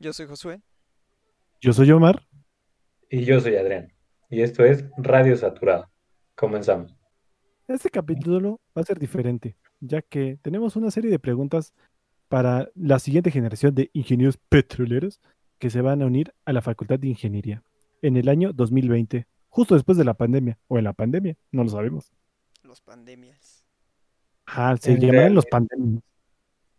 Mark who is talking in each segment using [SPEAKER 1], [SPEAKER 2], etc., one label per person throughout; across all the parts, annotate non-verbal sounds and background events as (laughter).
[SPEAKER 1] Yo soy Josué.
[SPEAKER 2] Yo soy Omar.
[SPEAKER 3] Y yo soy Adrián. Y esto es Radio Saturado. Comenzamos.
[SPEAKER 2] Este capítulo va a ser diferente, ya que tenemos una serie de preguntas para la siguiente generación de ingenieros petroleros que se van a unir a la Facultad de Ingeniería en el año 2020, justo después de la pandemia, o en la pandemia, no lo sabemos.
[SPEAKER 1] Los pandemias.
[SPEAKER 2] Ah, se
[SPEAKER 3] En
[SPEAKER 2] llamarán los pandemias.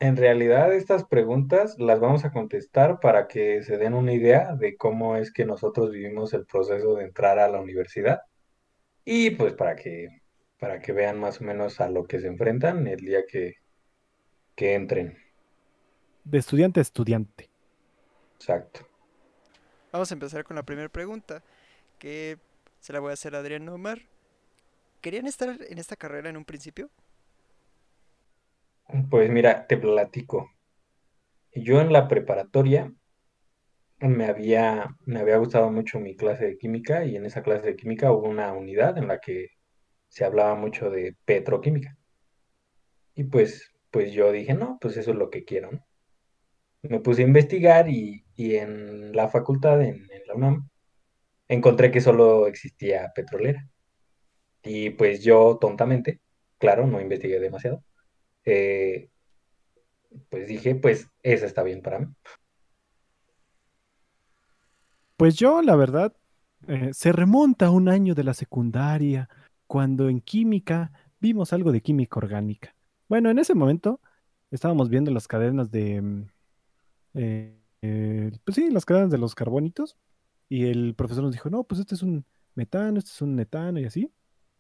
[SPEAKER 3] En realidad estas preguntas las vamos a contestar para que se den una idea de cómo es que nosotros vivimos el proceso de entrar a la universidad y pues para que, para que vean más o menos a lo que se enfrentan el día que, que entren.
[SPEAKER 2] De estudiante a estudiante.
[SPEAKER 3] Exacto.
[SPEAKER 1] Vamos a empezar con la primera pregunta, que se la voy a hacer a Adrián Omar. ¿Querían estar en esta carrera en un principio?
[SPEAKER 3] Pues mira, te platico. Yo en la preparatoria me había, me había gustado mucho mi clase de química y en esa clase de química hubo una unidad en la que se hablaba mucho de petroquímica. Y pues, pues yo dije, no, pues eso es lo que quiero, ¿no? Me puse a investigar y, y en la facultad, en, en la UNAM, encontré que solo existía petrolera. Y pues yo tontamente, claro, no investigué demasiado, eh, pues dije, pues esa está bien para mí.
[SPEAKER 2] Pues yo, la verdad, eh, se remonta a un año de la secundaria, cuando en química vimos algo de química orgánica. Bueno, en ese momento estábamos viendo las cadenas de, mm, eh, pues sí, las cadenas de los carbónitos, y el profesor nos dijo, no, pues este es un metano, este es un etano y así.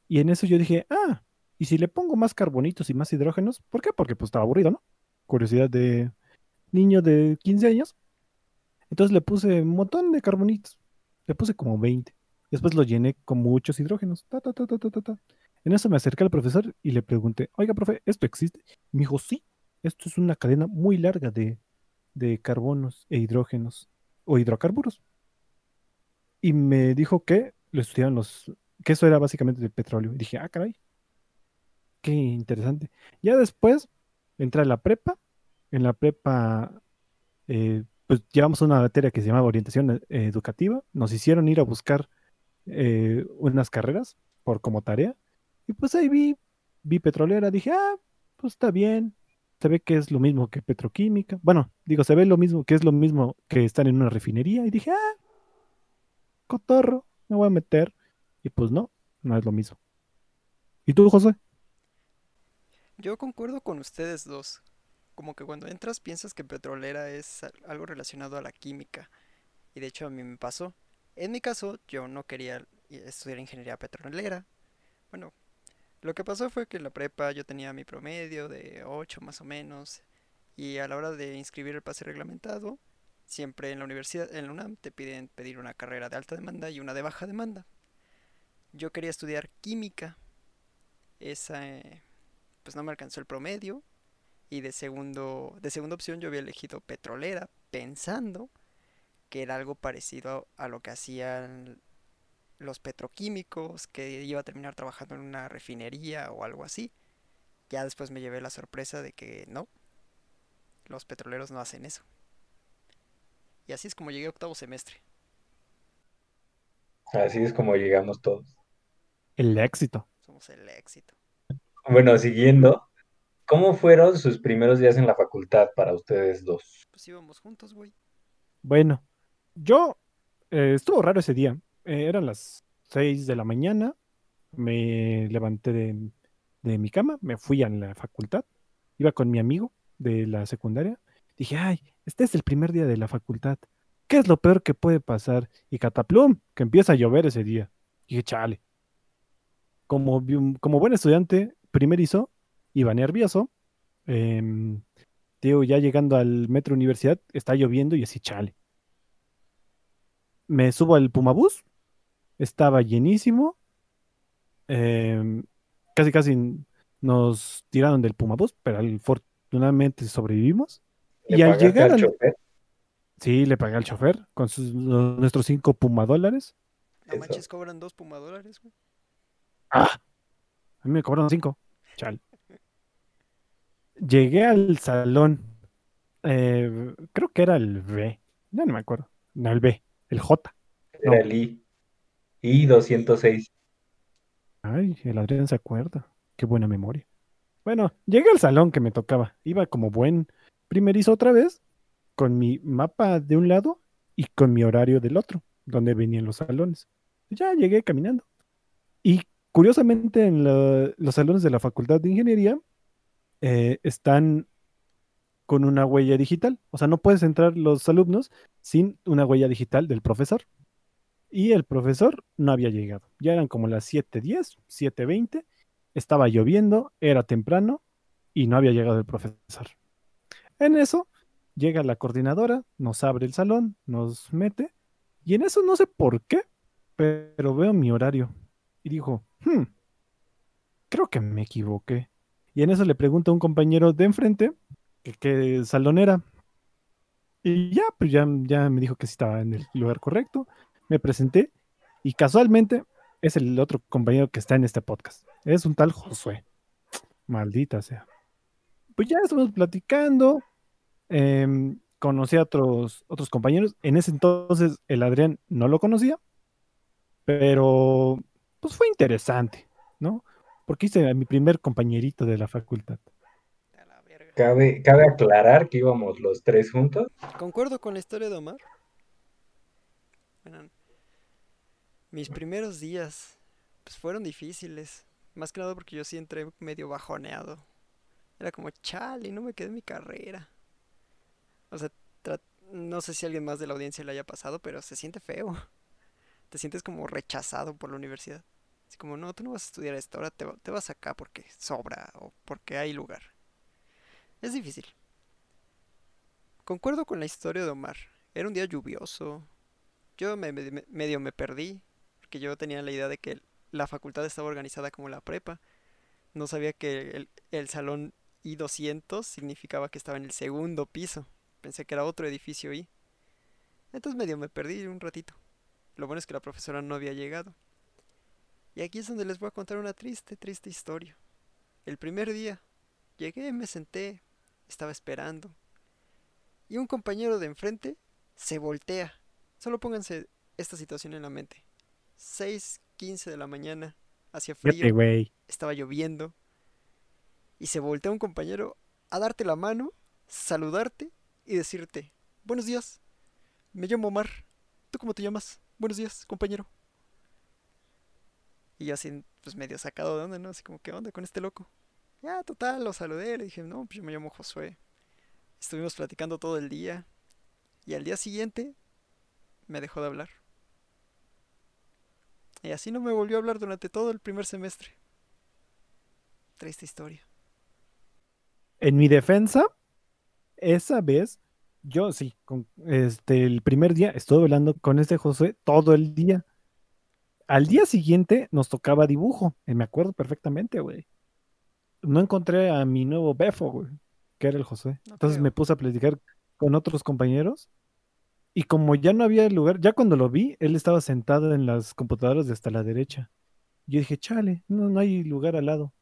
[SPEAKER 2] Y en eso yo dije, ah, ¿y si le pongo más carbonitos y más hidrógenos? ¿Por qué? Porque pues estaba aburrido, ¿no? Curiosidad de niño de 15 años. Entonces le puse un montón de carbonitos. Le puse como 20. Después lo llené con muchos hidrógenos. Ta, ta, ta. En eso me acerqué al profesor y le pregunté, oiga, profe, ¿esto existe? Y me dijo, sí, esto es una cadena muy larga de, de carbonos e hidrógenos o hidrocarburos. Y me dijo que lo estudiaban los, que eso era básicamente de petróleo. Y dije, ah, caray, qué interesante. Ya después entré a la prepa. En la prepa eh, pues llevamos una materia que se llamaba orientación eh, educativa. Nos hicieron ir a buscar eh, unas carreras por como tarea. Y pues ahí vi, vi petrolera. Dije, ah, pues está bien. Se ve que es lo mismo que petroquímica. Bueno, digo, se ve lo mismo que es lo mismo que estar en una refinería. Y dije, ah, cotorro, me voy a meter. Y pues no, no es lo mismo. ¿Y tú, José?
[SPEAKER 1] Yo concuerdo con ustedes dos. Como que cuando entras piensas que petrolera es al- algo relacionado a la química. Y de hecho a mí me pasó. En mi caso, yo no quería estudiar ingeniería petrolera. Bueno, lo que pasó fue que en la prepa yo tenía mi promedio de 8 más o menos. Y a la hora de inscribir el pase reglamentado, siempre en la universidad, en la UNAM, te piden pedir una carrera de alta demanda y una de baja demanda. Yo quería estudiar química. Esa, eh, pues no me alcanzó el promedio. Y de segundo, de segunda opción yo había elegido petrolera, pensando que era algo parecido a lo que hacían los petroquímicos, que iba a terminar trabajando en una refinería o algo así. Ya después me llevé la sorpresa de que no, los petroleros no hacen eso. Y así es como llegué a octavo semestre.
[SPEAKER 3] Así es como llegamos todos.
[SPEAKER 2] El éxito.
[SPEAKER 1] Somos el éxito.
[SPEAKER 3] Bueno, siguiendo, ¿cómo fueron sus primeros días en la facultad para ustedes dos?
[SPEAKER 1] Pues íbamos juntos, güey.
[SPEAKER 2] Bueno, yo eh, estuvo raro ese día. Eh, eran las 6 de la mañana. Me levanté de, de mi cama, me fui a la facultad. Iba con mi amigo de la secundaria. Dije, ay, este es el primer día de la facultad. ¿Qué es lo peor que puede pasar? Y cataplum, que empieza a llover ese día. Dije, chale. Como, como buen estudiante primerizo, iba nervioso. digo, ya llegando al metro universidad, está lloviendo y así, chale. Me subo al Pumabús, estaba llenísimo. em, casi, casi nos tiraron del Pumabús, pero afortunadamente sobrevivimos.
[SPEAKER 3] ¿Le
[SPEAKER 2] Y al llegar
[SPEAKER 3] al
[SPEAKER 2] al...
[SPEAKER 3] chofer?
[SPEAKER 2] Sí, le pagué al chofer con sus, los- nuestros cinco pumadólares.
[SPEAKER 1] No
[SPEAKER 3] Eso.
[SPEAKER 1] manches, cobran dos pumadólares, güey.
[SPEAKER 2] ¡Ah! A mí me cobraron cinco. Chal. Llegué al salón. eh, creo que era el B. Ya no me acuerdo. No, el B, el J.
[SPEAKER 3] Era el I. I 206.
[SPEAKER 2] Ay, el Adrián se acuerda. Qué buena memoria. Bueno, llegué al salón que me tocaba. Iba como buen primerizo otra vez, con mi mapa de un lado y con mi horario del otro, donde venían los salones. Ya llegué caminando. Y curiosamente en los salones de la Facultad de Ingeniería eh, están con una huella digital. O sea, no puedes entrar los alumnos sin una huella digital del profesor. Y el profesor no había llegado. Ya eran como las 7:10, 7:20. Estaba lloviendo, era temprano y no había llegado el profesor. En eso llega la coordinadora, nos abre el salón, nos mete. Y en eso no sé por qué, pero veo mi horario. Y dijo, "Hmm, creo que me equivoqué. Y en eso le pregunto a un compañero de enfrente que qué salón era. Y ya, pues ya, ya me dijo que sí estaba en el lugar correcto. Me presenté y casualmente es el otro compañero que está en este podcast. Es un tal Josué. Maldita sea. Pues ya estamos platicando. em, conocí a otros, otros compañeros. En ese entonces el Adrián no lo conocía, pero pues fue interesante, ¿no? Porque hice a mi primer compañerito de la facultad.
[SPEAKER 1] A la verga.
[SPEAKER 3] Cabe, cabe aclarar que íbamos los tres juntos.
[SPEAKER 1] Concuerdo con la historia de Omar. Bueno, mis primeros días pues fueron difíciles. Más que nada porque yo sí entré medio bajoneado. Era como, chale, no me quedé en mi carrera. O sea, no sé si a alguien más de la audiencia le haya pasado, pero se siente feo. Te sientes como rechazado por la universidad. Así como, no, tú no vas a estudiar esto, ahora te, te vas acá porque sobra o porque hay lugar. Es difícil. Concuerdo con la historia de Omar. Era un día lluvioso. Yo me, me- me- medio me perdí, porque yo tenía la idea de que la facultad estaba organizada como la prepa. No sabía que el, el salón I200 significaba que estaba en el segundo piso. Pensé que era otro edificio I. Entonces medio me perdí un ratito. Lo bueno es que la profesora no había llegado. Y aquí es donde les voy a contar una triste, triste historia. El primer día, llegué, me senté, estaba esperando. Y un compañero de enfrente se voltea. Solo pónganse esta situación en la mente. 6:15 de la mañana, hacía frío, estaba lloviendo. Y se voltea un compañero a darte la mano, saludarte y decirte, buenos días, me llamo Omar. ¿Tú cómo te llamas? Buenos días, compañero. Y yo así, pues medio sacado de onda, ¿no? Así como, ¿qué onda con este loco? Ya, total, lo saludé, le dije, no, pues yo me llamo Josué. Estuvimos platicando todo el día. Y al día siguiente me dejó de hablar. Y así no me volvió a hablar durante todo el primer semestre. Triste historia.
[SPEAKER 2] En mi defensa, esa vez, yo sí, con, este, el primer día estuve hablando con este Josué todo el día. Al día siguiente nos tocaba dibujo, y me acuerdo perfectamente, güey. No encontré a mi nuevo befo, güey, que era el Josué.
[SPEAKER 1] No
[SPEAKER 2] Entonces
[SPEAKER 1] creo.
[SPEAKER 2] me puse a platicar con otros compañeros. Y como ya no había lugar, ya cuando lo vi, él estaba sentado en las computadoras de hasta la derecha. Yo dije, chale, no, no hay lugar al lado.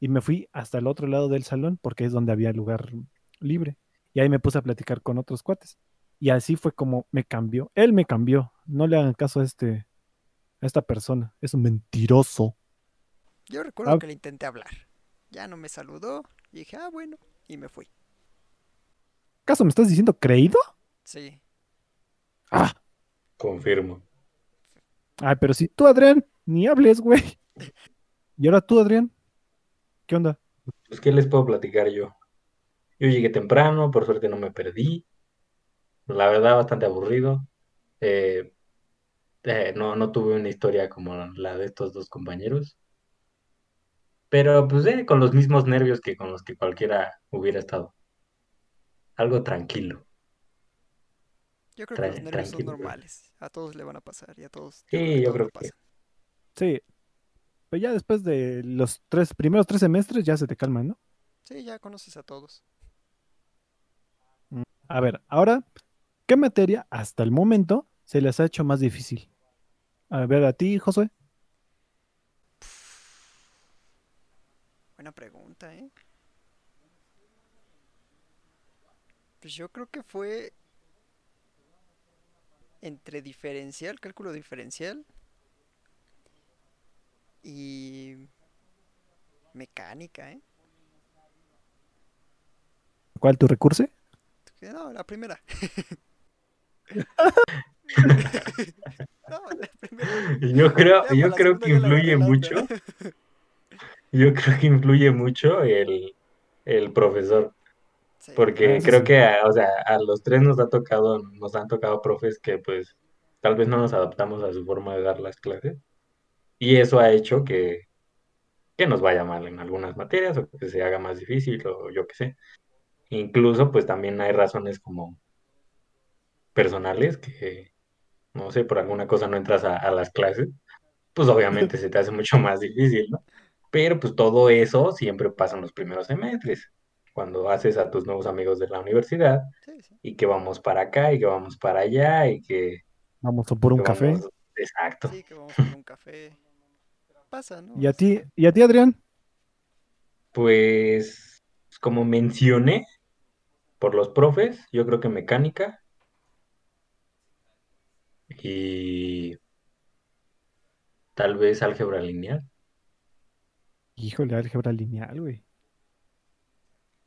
[SPEAKER 2] Y me fui hasta el otro lado del salón porque es donde había lugar libre. Y ahí me puse a platicar con otros cuates. Y así fue como me cambió. Él me cambió. No le hagan caso a este, a esta persona. Es un mentiroso.
[SPEAKER 1] Yo recuerdo
[SPEAKER 2] Ah.
[SPEAKER 1] que le intenté hablar. Ya no me saludó. Y dije, ah, bueno. Y me fui.
[SPEAKER 2] ¿Acaso me estás diciendo creído?
[SPEAKER 1] Sí.
[SPEAKER 2] Ah,
[SPEAKER 3] Confirmo.
[SPEAKER 2] ay, pero si tú, Adrián, ni hables, güey. (laughs) Y ahora tú, Adrián. ¿Qué onda?
[SPEAKER 3] Pues, ¿qué les puedo platicar yo? Yo llegué temprano, por suerte no me perdí. La verdad, bastante aburrido. Eh, eh, no, no tuve una historia como la de estos dos compañeros. Pero pues eh, con los mismos nervios que con los que cualquiera hubiera estado. Algo tranquilo.
[SPEAKER 1] Yo creo que los nervios son
[SPEAKER 3] tranquilo, güey.
[SPEAKER 1] normales. A todos le van a pasar. Y a todos.
[SPEAKER 3] Sí, yo
[SPEAKER 1] todos
[SPEAKER 3] creo que-.
[SPEAKER 2] Sí. Pero ya después de los tres primeros tres semestres ya se te calman, ¿no?
[SPEAKER 1] Sí, ya conoces a todos.
[SPEAKER 2] A ver, ahora, ¿qué materia hasta el momento se les ha hecho más difícil? A ver, a ti, Josué.
[SPEAKER 1] Buena pregunta, ¿eh? Pues yo creo que fue entre diferencial, cálculo diferencial y mecánica, ¿eh?
[SPEAKER 2] ¿Cuál tu recurso?
[SPEAKER 1] Que No, la primera. (laughs) No, la primera.
[SPEAKER 3] Yo creo, yo creo que influye mucho, (laughs) yo creo que influye mucho el, el profesor,
[SPEAKER 1] Sí,
[SPEAKER 3] porque
[SPEAKER 2] Ah,
[SPEAKER 3] creo que, a- o sea, a los tres nos ha tocado, nos han tocado profes que pues tal vez no nos adaptamos a su forma de dar las clases, y eso ha hecho que, que nos vaya mal en algunas materias o que se haga más difícil o yo qué sé. Incluso pues también hay razones como personales que, no sé, por alguna cosa no entras a, a las clases, pues obviamente (laughs) se te hace mucho más difícil, ¿no? Pero pues todo eso siempre pasa en los primeros semestres, cuando haces a tus nuevos amigos de la universidad
[SPEAKER 1] sí, sí.
[SPEAKER 3] y que vamos para acá y que vamos para allá y que,
[SPEAKER 2] Vamos a por un café.
[SPEAKER 3] vamos... Exacto.
[SPEAKER 1] Sí, que vamos por un café. Pasa, ¿no?
[SPEAKER 2] ¿Y a ti, y a ti, Adrián?
[SPEAKER 3] Pues como mencioné, por los profes, yo creo que mecánica y tal vez álgebra lineal.
[SPEAKER 2] Híjole, álgebra lineal, güey.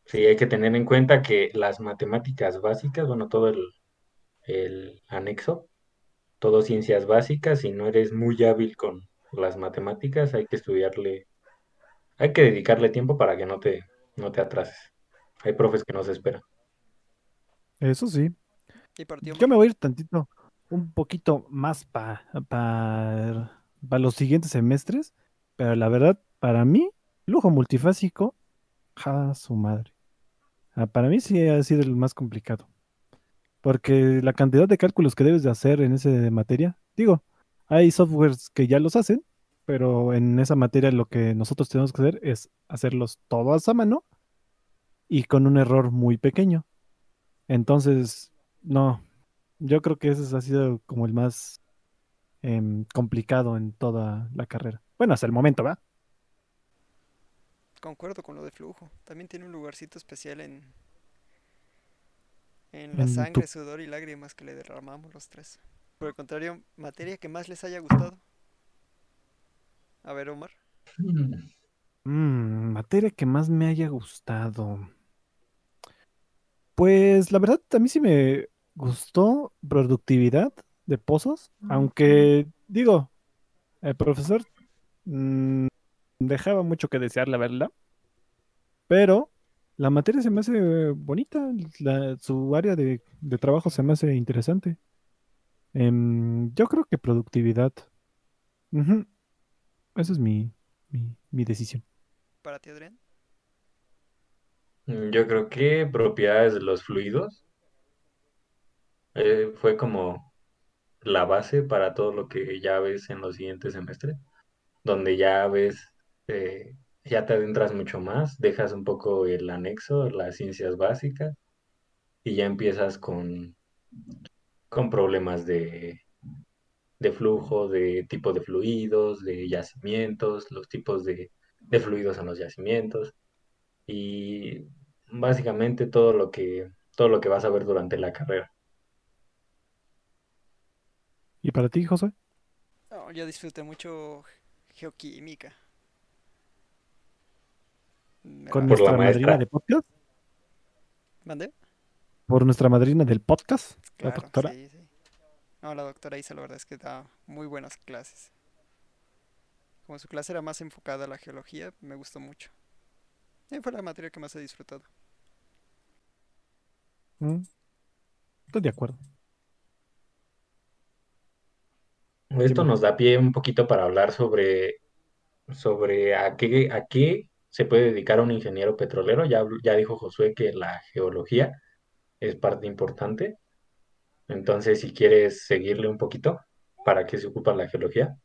[SPEAKER 3] Sí, hay que tener en cuenta que las matemáticas básicas, bueno, todo el, el anexo, todo ciencias básicas, si no eres muy hábil con las matemáticas, hay que estudiarle, hay que dedicarle tiempo para que no te, no te atrases. Hay profes que no se esperan.
[SPEAKER 2] Eso sí.
[SPEAKER 1] ¿Y por ti,
[SPEAKER 2] Yo me voy a ir tantito, un poquito más para los siguientes semestres, pero la verdad, para mí, lujo multifásico, ja, su madre. Ah, para mí sí ha sido el más complicado, porque la cantidad de cálculos que debes de hacer en esa materia, digo, hay softwares que ya los hacen, pero en esa materia lo que nosotros tenemos que hacer es hacerlos todos a mano y con un error muy pequeño. Entonces, no, yo creo que ese ha sido como el más em, complicado en toda la carrera. Bueno, hasta el momento, ¿va?
[SPEAKER 1] Concuerdo con lo de flujo. También tiene un lugarcito especial en, en la
[SPEAKER 2] En tu-
[SPEAKER 1] sangre, sudor y lágrimas que le derramamos los tres. Por el contrario, materia que más les haya gustado. A ver, Omar.
[SPEAKER 2] Mm, materia que más me haya gustado. Pues la verdad, a mí sí me gustó productividad de pozos, aunque digo, el profesor mm, dejaba mucho que desear, la verdad, pero la materia se me hace bonita, la- su área de, de trabajo se me hace interesante. Em, yo creo que productividad. Esa es mi, mi, mi decisión.
[SPEAKER 1] Para ti, Adrián.
[SPEAKER 3] Yo creo que propiedades de los fluidos eh, fue como la base para todo lo que ya ves en los siguientes semestres, donde ya ves, eh, ya te adentras mucho más, dejas un poco el anexo, las ciencias básicas, y ya empiezas con, con problemas de, de flujo, de tipo de fluidos, de yacimientos, los tipos de, de fluidos en los yacimientos, y básicamente todo lo que, todo lo que vas a ver durante la carrera.
[SPEAKER 2] ¿Y para ti, José?
[SPEAKER 1] No, yo disfruté mucho geoquímica. Me
[SPEAKER 2] Con nuestra madrina de podcast.
[SPEAKER 1] ¿Mandé?
[SPEAKER 2] Por nuestra madrina del podcast, la doctora.
[SPEAKER 1] sí, sí. No, la doctora Isa, la verdad es que da muy buenas clases. Como su clase era más enfocada a la geología, me gustó mucho. Y fue la materia que más he disfrutado.
[SPEAKER 2] Mm, Estoy de acuerdo.
[SPEAKER 3] Esto nos da pie un poquito para hablar sobre, sobre a qué, a qué se puede dedicar un ingeniero petrolero. Ya, ya dijo Josué que la geología es parte importante. Entonces, si quieres seguirle un poquito, ¿para qué se ocupa la geología?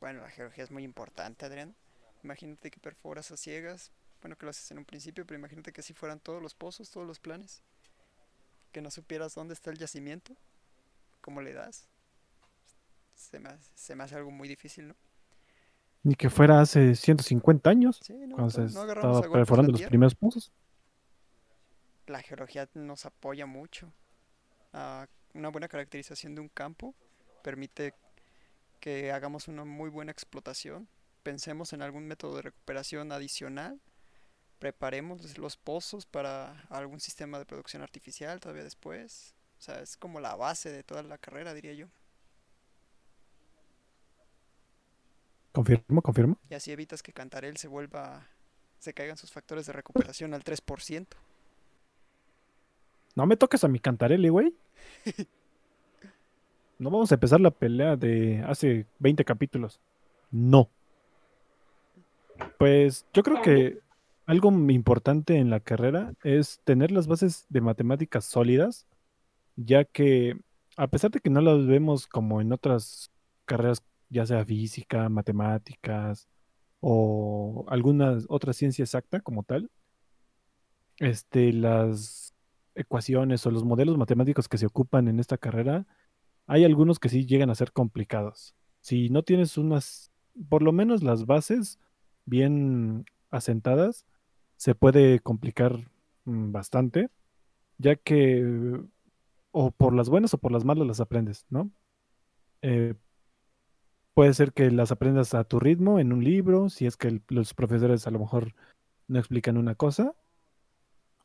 [SPEAKER 1] Bueno, la geología es muy importante, Adrián. Imagínate que perforas a ciegas. Bueno, que lo haces en un principio, pero imagínate que si fueran todos los pozos, todos los planes. Que no supieras dónde está el yacimiento. ¿Cómo le das? Se me hace, se me hace algo muy difícil, ¿no?
[SPEAKER 2] Ni que fuera hace 150 años,
[SPEAKER 1] Sí, no,
[SPEAKER 2] cuando se estaba perforando los primeros pozos.
[SPEAKER 1] La geología nos apoya mucho a una buena caracterización de un campo permite que hagamos una muy buena explotación. Pensemos en algún método de recuperación adicional. Preparemos los pozos para algún sistema de producción artificial todavía después. O sea, es como la base de toda la carrera, diría yo.
[SPEAKER 2] Confirmo, confirmo.
[SPEAKER 1] Y así evitas que Cantarel se vuelva, se caigan sus factores de recuperación al 3%.
[SPEAKER 2] No me toques a mi cantarelli, güey. (laughs) No vamos a empezar la pelea de hace 20 capítulos. No. Pues yo creo que algo importante en la carrera es tener las bases de matemáticas sólidas, ya que a pesar de que no las vemos como en otras carreras, ya sea física, matemáticas o alguna otra ciencia exacta como tal, este, las ecuaciones o los modelos matemáticos que se ocupan en esta carrera, hay algunos que sí llegan a ser complicados. Si no tienes unas, por lo menos las bases bien asentadas, se puede complicar mm, bastante, ya que o por las buenas o por las malas las aprendes, ¿no? Eh, puede ser que las aprendas a tu ritmo en un libro, si es que los profesores a lo mejor no explican una cosa,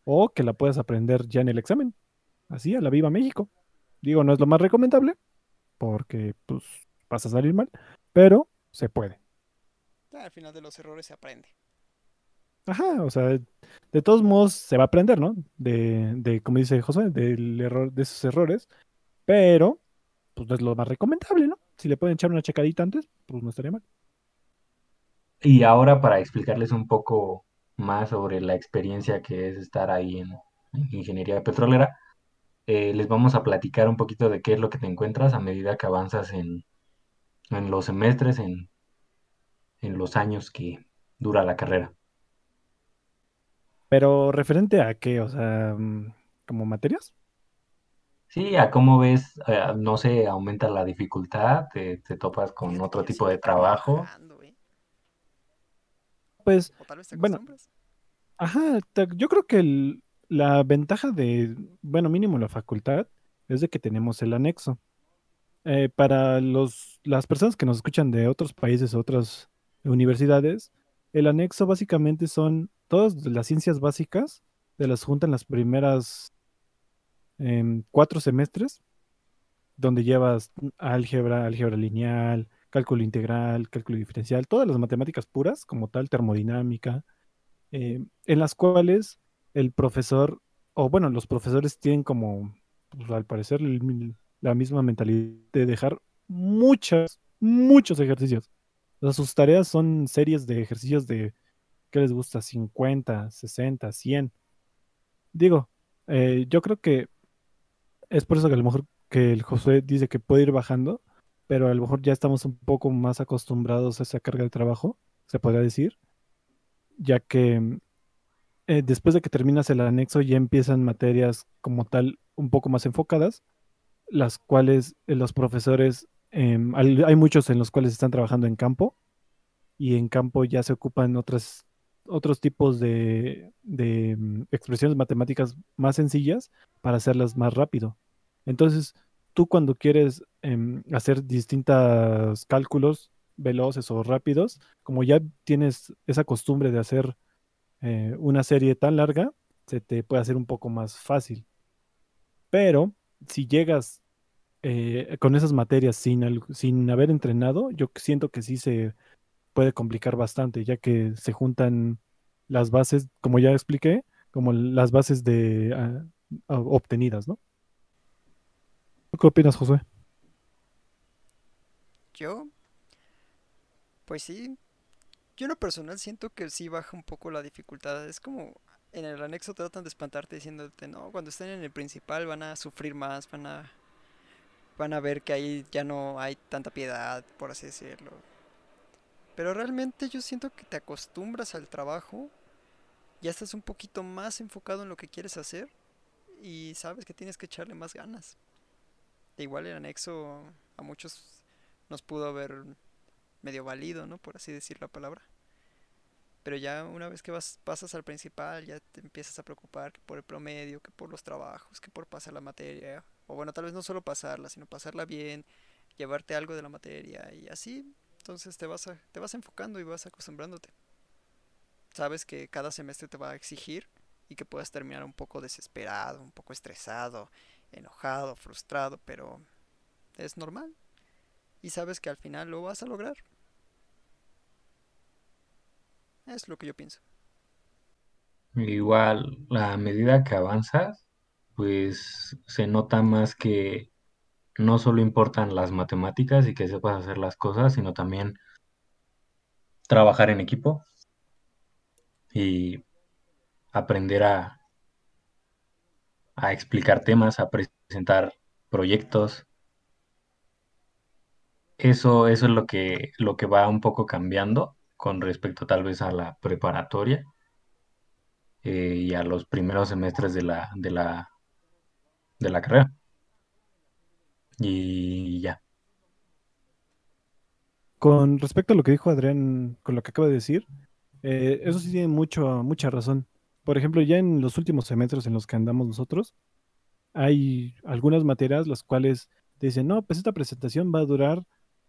[SPEAKER 2] o que la puedas aprender ya en el examen, así a la viva México. Digo, no es lo más recomendable, porque pues vas a salir mal, pero se puede.
[SPEAKER 1] Al final de los errores se aprende.
[SPEAKER 2] Ajá, o sea, de todos modos se va a aprender, ¿no? De, de como dice José, del error, de esos errores, pero pues no es lo más recomendable, ¿no? Si le pueden echar una checadita antes, pues no estaría mal.
[SPEAKER 3] Y ahora para explicarles un poco más sobre la experiencia que es estar ahí en, en ingeniería petrolera, eh, les vamos a platicar un poquito de qué es lo que te encuentras a medida que avanzas en, en los semestres, en, en los años que dura la carrera.
[SPEAKER 2] Pero referente a qué, o sea, mm, como materias.
[SPEAKER 3] Sí, a cómo ves, eh, no sé, aumenta la dificultad, te, te topas con otro tipo de trabajo.
[SPEAKER 1] ¿eh?
[SPEAKER 2] Pues,
[SPEAKER 1] O tal vez te
[SPEAKER 2] bueno,
[SPEAKER 1] acostumbras.
[SPEAKER 2] ajá, te- yo creo que el- la ventaja de, bueno, mínimo la facultad, es de que tenemos el anexo. Eh, para los, las personas que nos escuchan de otros países, otras universidades, el anexo básicamente son todas las ciencias básicas, de las juntan las primeras em, cuatro semestres, donde llevas álgebra, álgebra lineal, cálculo integral, cálculo diferencial, todas las matemáticas puras, como tal, termodinámica, eh, en las cuales el profesor, o bueno, los profesores tienen como, pues, al parecer, la misma mentalidad de dejar muchas, muchos ejercicios. O sea, sus tareas son series de ejercicios de, ¿qué les gusta? 50, 60, 100. Digo, eh, yo creo que es por eso que a lo mejor que el José dice que puede ir bajando, pero a lo mejor ya estamos un poco más acostumbrados a esa carga de trabajo, se podría decir, ya que eh, después de que terminas el anexo ya empiezan materias como tal un poco más enfocadas, las cuales eh, los profesores, em, hay muchos en los cuales están trabajando en campo y en campo ya se ocupan otras, otros tipos de, de, mm, expresiones matemáticas más sencillas para hacerlas más rápido. Entonces, tú cuando quieres em, hacer distintos cálculos veloces o rápidos, como ya tienes esa costumbre de hacer eh, una serie tan larga, se te puede hacer un poco más fácil. Pero si llegas eh, con esas materias sin, sin haber entrenado, yo siento que sí se puede complicar bastante, ya que se juntan las bases, como ya expliqué, como las bases de ah, ah, obtenidas, ¿no? ¿Tú ¿Qué opinas, Josué?
[SPEAKER 1] Yo, pues sí, yo en lo personal siento que sí baja un poco la dificultad. Es como en el anexo tratan de espantarte diciéndote, no, cuando estén en el principal van a sufrir más, van a, van a ver que ahí ya no hay tanta piedad, por así decirlo. Pero realmente yo siento que te acostumbras al trabajo, ya estás un poquito más enfocado en lo que quieres hacer y sabes que tienes que echarle más ganas. E igual el anexo a muchos nos pudo haber medio válido, ¿no? Por así decir la palabra. Pero ya una vez que vas, pasas al principal, ya te empiezas a preocupar por el promedio, que por los trabajos, que por pasar la materia. O bueno, tal vez no solo pasarla, sino pasarla bien, llevarte algo de la materia y así. Entonces te vas, a- te vas enfocando y vas acostumbrándote. Sabes que cada semestre te va a exigir y que puedas terminar un poco desesperado, un poco estresado, enojado, frustrado, pero es normal. Y sabes que al final lo vas a lograr. Es lo que yo pienso.
[SPEAKER 3] Igual, a medida que avanzas, pues se nota más que no solo importan las matemáticas y que sepas hacer las cosas, sino también trabajar en equipo y aprender a, explicar temas, a presentar proyectos. Eso, eso es lo que, lo que va un poco cambiando con respecto tal vez a la preparatoria eh, y a los primeros semestres de la, de la, de la carrera. Y ya.
[SPEAKER 2] Con respecto a lo que dijo Adrián, con lo que acaba de decir, eh, eso sí tiene mucho, mucha razón. Por ejemplo, ya en los últimos semestres en los que andamos nosotros, hay algunas materias las cuales dicen, no, pues esta presentación va a durar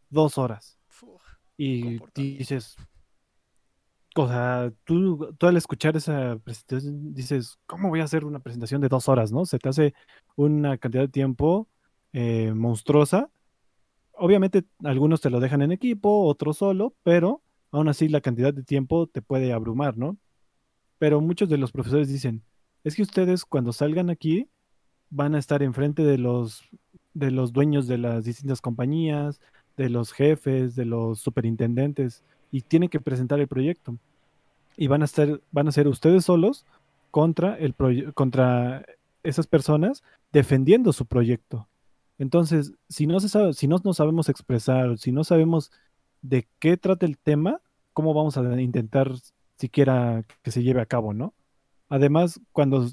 [SPEAKER 2] dos horas.
[SPEAKER 1] Uf,
[SPEAKER 2] Y dices, o sea, tú, tú al escuchar esa presentación dices, ¿cómo voy a hacer una presentación de dos horas, no? Se te hace una cantidad de tiempo eh, monstruosa. Obviamente algunos te lo dejan en equipo, otros solo, pero aún así la cantidad de tiempo te puede abrumar, ¿no? Pero muchos de los profesores dicen, es que ustedes cuando salgan aquí van a estar enfrente de los, de los dueños de las distintas compañías, de los jefes, de los superintendentes, y tienen que presentar el proyecto. Y van a van a ser ustedes solos contra el contra esas personas defendiendo su proyecto. Entonces, si no se sabe, si no nos sabemos expresar, si no sabemos de qué trata el tema, ¿cómo vamos a intentar siquiera que se lleve a cabo, ¿no? Además, cuando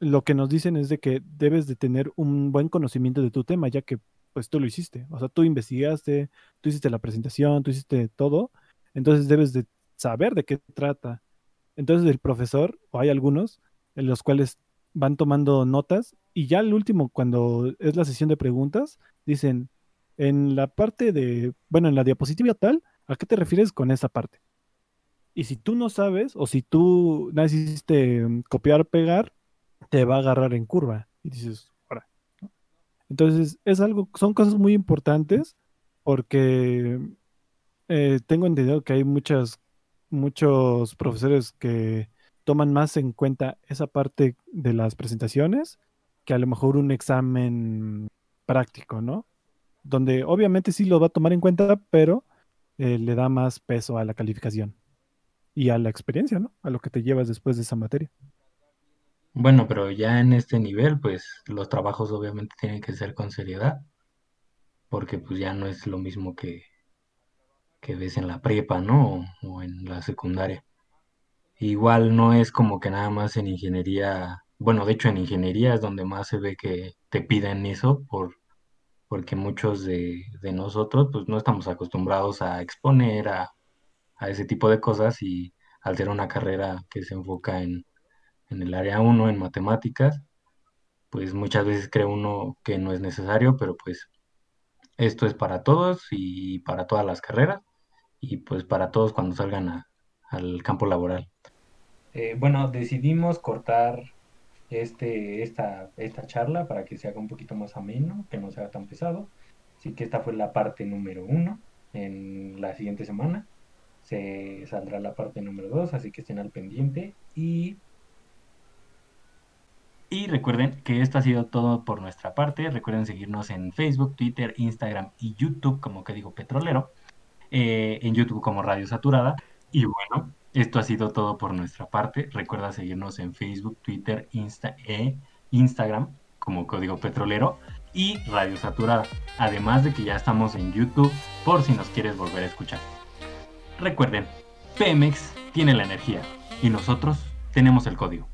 [SPEAKER 2] lo que nos dicen es de que debes de tener un buen conocimiento de tu tema, ya que pues tú lo hiciste, o sea, tú investigaste, tú hiciste la presentación, tú hiciste todo, entonces debes de saber de qué trata. Entonces el profesor, o hay algunos, en los cuales van tomando notas y ya al último, cuando es la sesión de preguntas, dicen, en la parte de, bueno, en la diapositiva tal, ¿a qué te refieres con esa parte? Y si tú no sabes, o si tú necesitaste mm, copiar, pegar, te va a agarrar en curva. Y dices, ahora. ¿no? Entonces, es algo, son cosas muy importantes porque eh, tengo entendido que hay muchas, muchos profesores que toman más en cuenta esa parte de las presentaciones que a lo mejor un examen práctico, ¿no? Donde obviamente sí lo va a tomar en cuenta, pero eh, le da más peso a la calificación y a la experiencia, ¿no? A lo que te llevas después de esa materia.
[SPEAKER 3] Bueno, pero ya en este nivel, pues los trabajos obviamente tienen que ser con seriedad, porque pues ya no es lo mismo que, que ves en la prepa, ¿no? O, o en la secundaria. Igual no es como que nada más en ingeniería, bueno, de hecho en ingeniería es donde más se ve que te piden eso, por, porque muchos de, nosotros pues no estamos acostumbrados a exponer a, a ese tipo de cosas y al ser una carrera que se enfoca en, en el área uno en matemáticas, pues muchas veces cree uno que no es necesario, pero pues esto es para todos y para todas las carreras y pues para todos cuando salgan al campo laboral. Eh, bueno, decidimos cortar este, esta, esta charla para que se haga un poquito más ameno, que no sea tan pesado. Así que esta fue la parte número uno. En la siguiente semana se saldrá la parte número dos, así que estén al pendiente y y recuerden que esto ha sido todo por nuestra parte. Recuerden seguirnos en Facebook, Twitter, Instagram y YouTube como que digo petrolero. eh, en YouTube como Radio Saturada. Y bueno, esto ha sido todo por nuestra parte. Recuerda seguirnos en Facebook, Twitter, Insta e Instagram como Código Petrolero y Radio Saturada. Además de que ya estamos en YouTube por si nos quieres volver a escuchar. Recuerden, Pemex tiene la energía y nosotros tenemos el código.